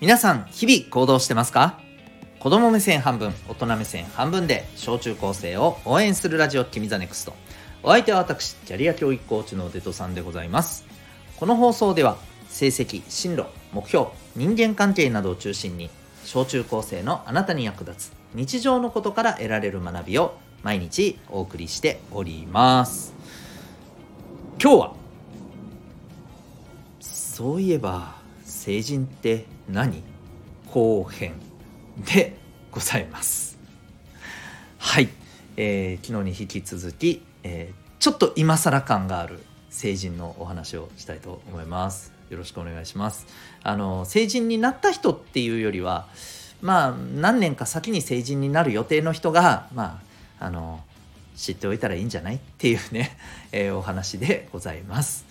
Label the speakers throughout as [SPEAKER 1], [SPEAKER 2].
[SPEAKER 1] 皆さん日々行動してますか？子供目線半分大人目線半分で小中高生を応援するラジオ君 the NEXT。お相手は私キャリア教育コーチのデトさんでございます。この放送では成績進路目標人間関係などを中心に小中高生のあなたに役立つ日常のことから得られる学びを毎日お送りしております。今日はそういえば成人って何？後編でございます。はい、えー、昨日に引き続き、えー、ちょっと今更感がある成人のお話をしたいと思います。よろしくお願いします。あの成人になった人っていうよりはまあ何年か先に成人になる予定の人がまああの知っておいたらいいんじゃない？っていうね、えー、お話でございます。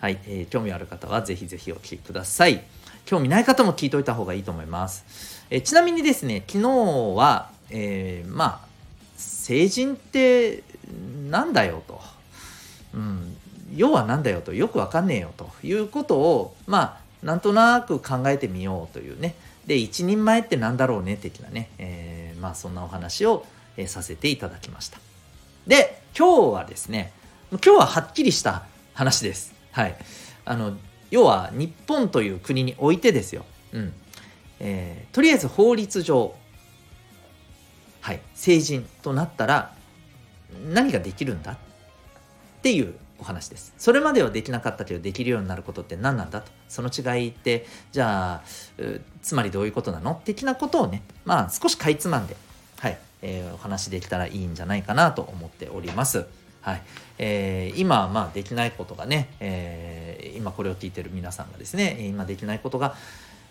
[SPEAKER 1] はい、えー、興味ある方はぜひぜひお聞きください。興味ない方も聞いといた方がいいと思います。えちなみにですね、昨日は、えー、まあ、成人ってなんだよと。うん、要は何だよと。よくわかんねえよということをまあなんとなく考えてみようというね。で一人前ってなんだろうね的なね、えー、まあそんなお話を、えー、させていただきました。で今日はですね今日ははっきりした話です。はいあの要は日本という国においてですよ、うんえー、とりあえず法律上、はい、成人となったら何ができるんだ？っていうお話です。それまではできなかったけどできるようになることって何なんだと。その違いってじゃあつまりどういうことなの？的なことをねまあ少しかいつまんで、はいえー、お話できたらいいんじゃないかなと思っております。はい。えー、今まあできないことがね、えー、今これを聞いてる皆さんがですね今できないことが、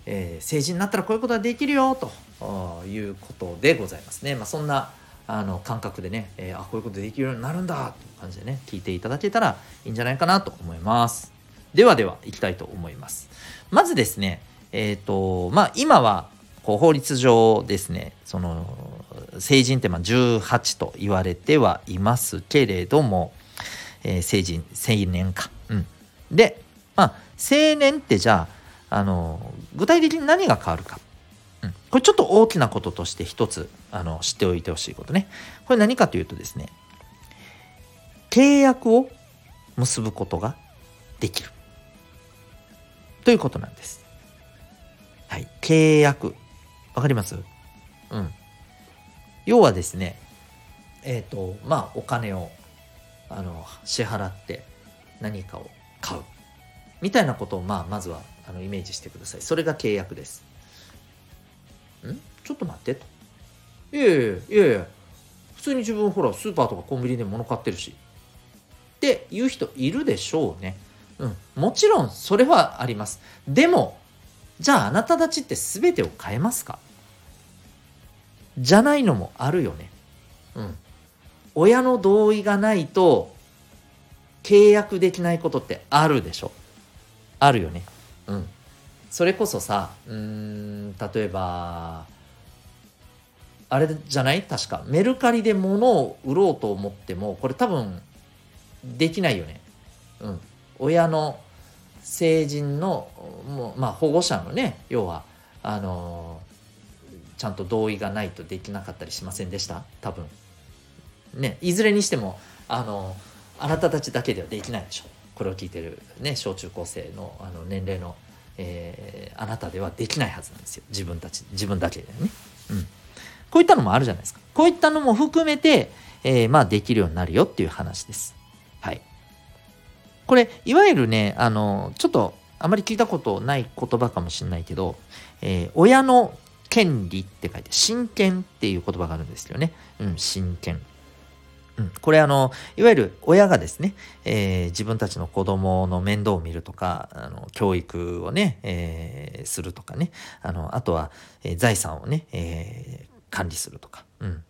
[SPEAKER 1] えー、成人になったらこういうことができるよということでございますね、まあ、そんなあの感覚でね、えー、あこういうことできるようになるんだという感じでね聞いていただけたらいいんじゃないかなと思います。ではではいきたいと思います。まずですねえっ、ー、とまあ今はこう法律上ですねその成人ってまあ18と言われてはいますけれども、えー、成人青年か、うん、でまあ青年ってじゃああの具体的に何が変わるか、うん、これちょっと大きなこととして一つあの知っておいてほしいことね。これ何かというとですね契約を結ぶことができる。ということなんです。はい。契約。わかります？うん。要はですね、えっ、ー、と、まあ、お金を、あの、支払って何かを買う。みたいなことを、まあ、まずは、あの、イメージしてください。それが契約です。ん？ちょっと待ってと。いやいやいやいや普通に自分ほら、スーパーとかコンビニで物買ってるし。っていう人いるでしょうね。うん。もちろん、それはあります。でも、じゃああなたたちって全てを変えますか？じゃないのもあるよね。うん。親の同意がないと契約できないことってあるでしょ。あるよね。うん。それこそさ、うん、例えば、あれじゃない？確か。メルカリで物を売ろうと思っても、これ多分、できないよね。うん。親の成人の、もうまあ保護者のね、要は、あのちゃんと同意がないとできなかったりしませんでした？多分。ねいずれにしてもあのあなたたちだけではできないでしょ。これを聞いてるね小中高生のあの年齢の、えー、あなたではできないはずなんですよ。自分たち自分だけでね。うん。こういったのもあるじゃないですか。こういったのも含めて、えー、まあできるようになるよっていう話です。はい。これいわゆるねあのちょっとあまり聞いたことない言葉かもしれないけど、えー、親の権利って書いて、親権っていう言葉があるんですよね。うん、親権。うん、これあの、いわゆる親がですね、えー、自分たちの子供の面倒を見るとか、あの教育をね、えー、するとかね、あの、あとは、えー、財産をね、えー、管理するとか。うん。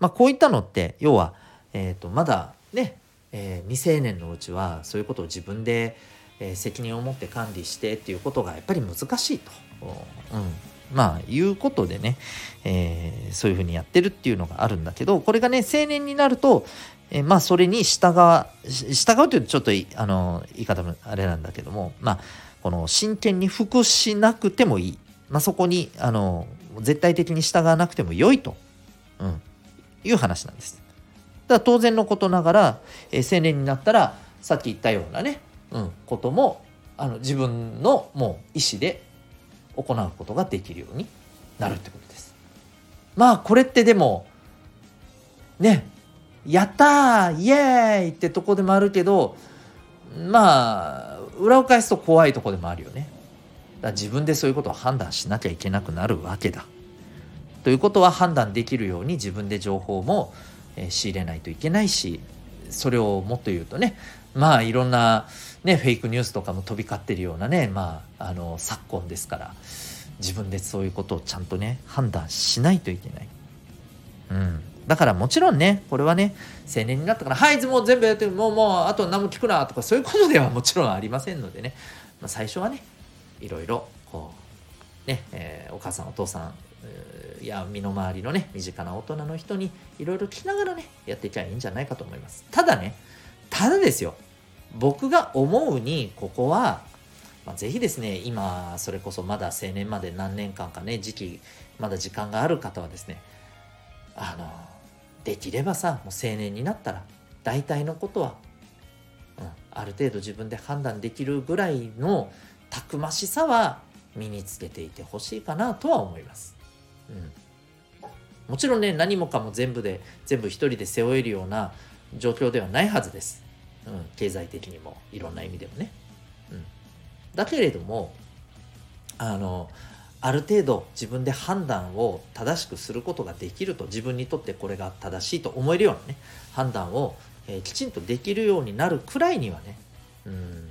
[SPEAKER 1] まあ、こういったのって、要は、えっ、と、まだね、え未成年のうちは、そういうことを自分で、え責任を持って管理してっていうことがやっぱり難しいと。うん。まあ、いうことでね、えー、そういうふうにやってるっていうのがあるんだけど、これがね、青年になると、えー、まあ、それに従う、従うというとちょっと、あの、言い方もあれなんだけども、まあ、この真剣に服しなくてもいい。まあ、そこにあの絶対的に従わなくても良いと、うん、いう話なんです。だ当然のことながら、えー、青年になったらさっき言ったようなね、うん、こともあの自分のもう意思で行うことができるようになるってことです。まあこれってでもねやったーイエーイってとこでもあるけどまあ裏を返すと怖いとこでもあるよね。だ自分でそういうことを判断しなきゃいけなくなるわけだ。ということは判断できるように自分で情報も、仕入れないといけないしそれをもっと言うとねまあいろんな、ね、フェイクニュースとかも飛び交ってるようなねまああの昨今ですから自分でそういうことをちゃんとね判断しないといけない。うんだからもちろんね、これはね、青年になったから、はい、もう全部やって、もうもう、あと何も聞くな、とか、そういうことではもちろんありませんのでね、まあ、最初はね、いろいろ、こう、ね、えー、お母さん、お父さん、いや、身の回りのね、身近な大人の人に、いろいろ聞きながらね、やっていけばいいんじゃないかと思います。ただね、ただですよ、僕が思うに、ここは、まあ、ぜひですね、今、それこそまだ青年まで何年間かね、時期、まだ時間がある方はですね、あの、できればさ、もう青年になったら、大体のことは、うん、ある程度自分で判断できるぐらいのたくましさは身につけていてほしいかなとは思います。うん、もちろんね何もかも全部で全部一人で背負えるような状況ではないはずです。うん、経済的にもいろんな意味でもね。うん、だけれどもあのある程度自分で判断を正しくすることができると自分にとってこれが正しいと思えるようなね判断を、えー、きちんとできるようになるくらいにはねうん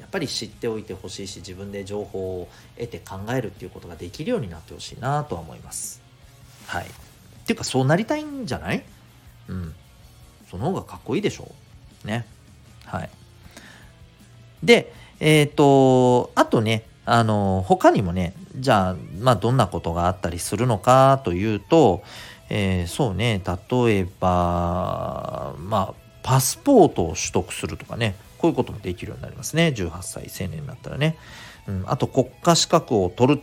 [SPEAKER 1] やっぱり知っておいてほしいし自分で情報を得て考えるっていうことができるようになってほしいなとは思います。はい。っていうかそうなりたいんじゃない？うん。その方がかっこいいでしょ？う。ね。はい。で、えっ、ー、と、あとね、あの、他にもね、じゃあ、まあ、どんなことがあったりするのかというと、えー、そうね、例えば、まあ、パスポートを取得するとかね、こういうこともできるようになりますね。18歳青年になったらね。うん、あと国家資格を取る。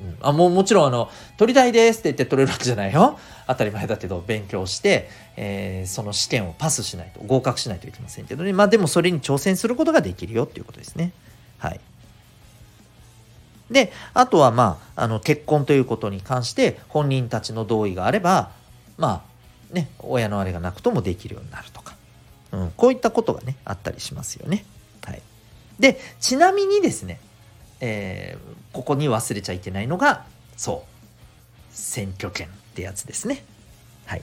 [SPEAKER 1] うん、あもうもちろんあの取りたいですって言って取れるわけじゃないよ。当たり前だけど勉強して、えー、その試験をパスしないと合格しないといけませんけどね。まあでもそれに挑戦することができるよっていうことですね。はい。であとはまああの結婚ということに関して本人たちの同意があればまあね親のあれがなくともできるようになるとか。うん、こういったことがねあったりしますよね。はい、でちなみにですね、えー、ここに忘れちゃいけないのがそう選挙権ってやつですね。はい、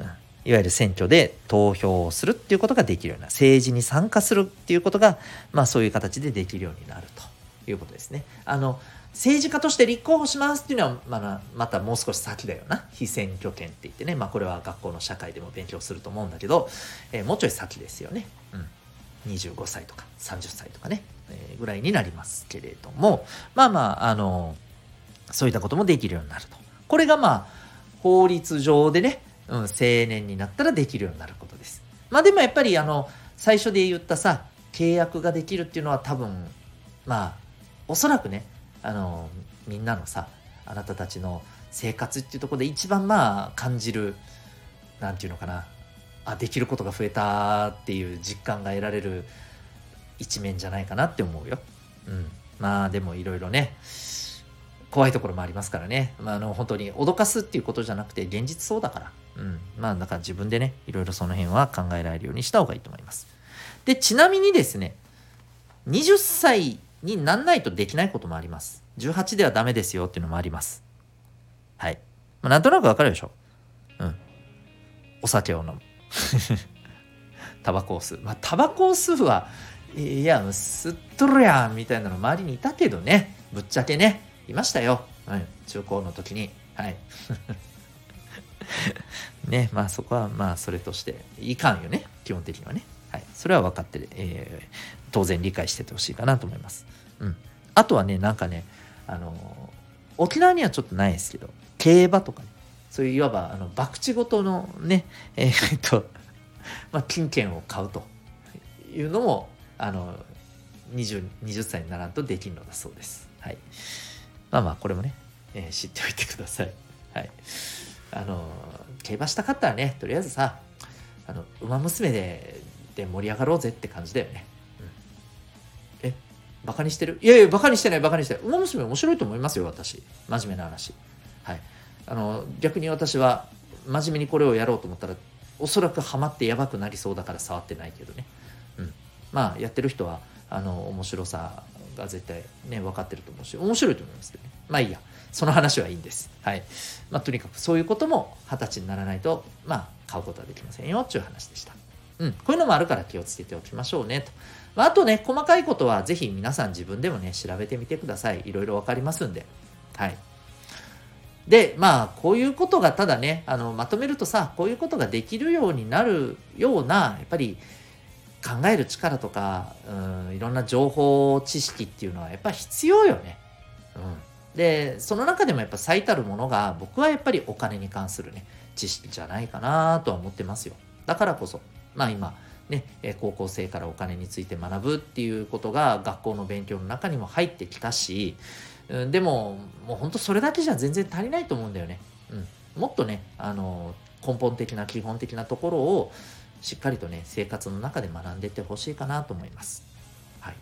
[SPEAKER 1] うん、いわゆる選挙で投票をするっていうことができるような政治に参加するっていうことがまあそういう形でできるようになるということですね。あの政治家として立候補しますっていうのはまだまたもう少し先だよな。非選挙権って言ってね。まあこれは学校の社会でも勉強すると思うんだけど、えー、もうちょい先ですよね、うん、25歳とか30歳とかね、ぐらいになりますけれどもまあまああのそういったこともできるようになると。これがまあ法律上でね、うん、青年になったらできるようになることです。まあでもやっぱりあの最初で言ったさ契約ができるっていうのは多分まあおそらくねあのみんなのさあなたたちの生活っていうところで一番まあ感じる何て言うのかなあできることが増えたっていう実感が得られる一面じゃないかなって思うよ。うん、まあでもいろいろね怖いところもありますからね、まあ、あの本当に脅かすっていうことじゃなくて現実そうだから、うん、まあだから自分でねいろいろその辺は考えられるようにした方がいいと思います。でちなみにですね20歳になんないとできないこともあります。18ではダメですよっていうのもあります。はい。まあ、なんとなくわかるでしょ。うん。お酒を飲む。タバコを吸う。まあ、タバコを吸うは、いや、吸っとるやんみたいなの周りにいたけどね。ぶっちゃけね。いましたよ。うん。中高の時に。はい。ね。まあそこはまあそれとしていかんよね。基本的にはね。はい。それは分かって、えー、当然理解しててほしいかなと思います。うん。あとはね、なんかね、あの、沖縄にはちょっとないですけど、競馬とかね、そういういわば、あの、博打ごとのね、えー、っと、まあ、金券を買うというのも、あの、20, 20歳にならんとできるのだそうです。はい。まあまあこれもね、えー、知っておいてください。はい。あの競馬したかったらねとりあえずさあの馬娘でで盛り上がろうぜって感じだよね、うん、えバカにしてる？いやいやバカにしてないバカにしてない。馬娘面白いと思いますよ私。真面目な話。はい。あの逆に私は真面目にこれをやろうと思ったらおそらくハマってやばくなりそうだから触ってないけどね、まあやってる人はあの面白さが絶対ね分かってると思うし面白いと思いますけどねまあいいやその話はいいんです。はい。まあ、とにかくそういうことも二十歳にならないと、まあ、買うことはできませんよっていう話でした。うん。こういうのもあるから気をつけておきましょうねと。まあ、あとね、細かいことはぜひ皆さん自分でもね、調べてみてください。いろいろわかりますんで。はい。で、まあ、こういうことがただね、あの、まとめるとさ、こういうことができるようになるような、やっぱり、考える力とか、うん、いろんな情報知識っていうのはやっぱ必要よね。うん。でその中でもやっぱ最たるものが僕はやっぱりお金に関するね知識じゃないかなとは思ってますよだからこそまあ今ね高校生からお金について学ぶっていうことが学校の勉強の中にも入ってきたしうんでももうほんとそれだけじゃ全然足りないと思うんだよね、うん、もっとねあの根本的な基本的なところをしっかりとね生活の中で学んでいってほしいかなと思いますはい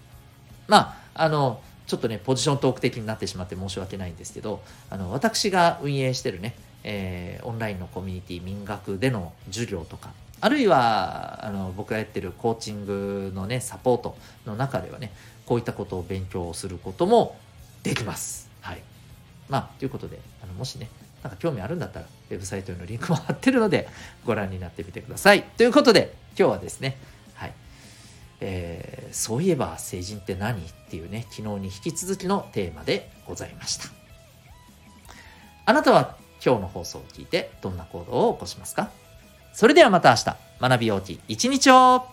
[SPEAKER 1] まああのちょっとね、ポジショントーク的になってしまって申し訳ないんですけど、あの、私が運営してるね、えー、オンラインのコミュニティ民学での授業とか、あるいは、あの、僕がやってるコーチングのね、サポートの中ではね、こういったことを勉強することもできます。はい。まあ、ということで、あのもしね、なんか興味あるんだったら、ウェブサイトへのリンクも貼ってるので、ご覧になってみてください。ということで、今日はですね、はいえー、そういえば成人って何？っていうね、昨日に引き続きのテーマでございました。あなたは今日の放送を聞いてどんな行動を起こしますか？それではまた明日、学びようき一日を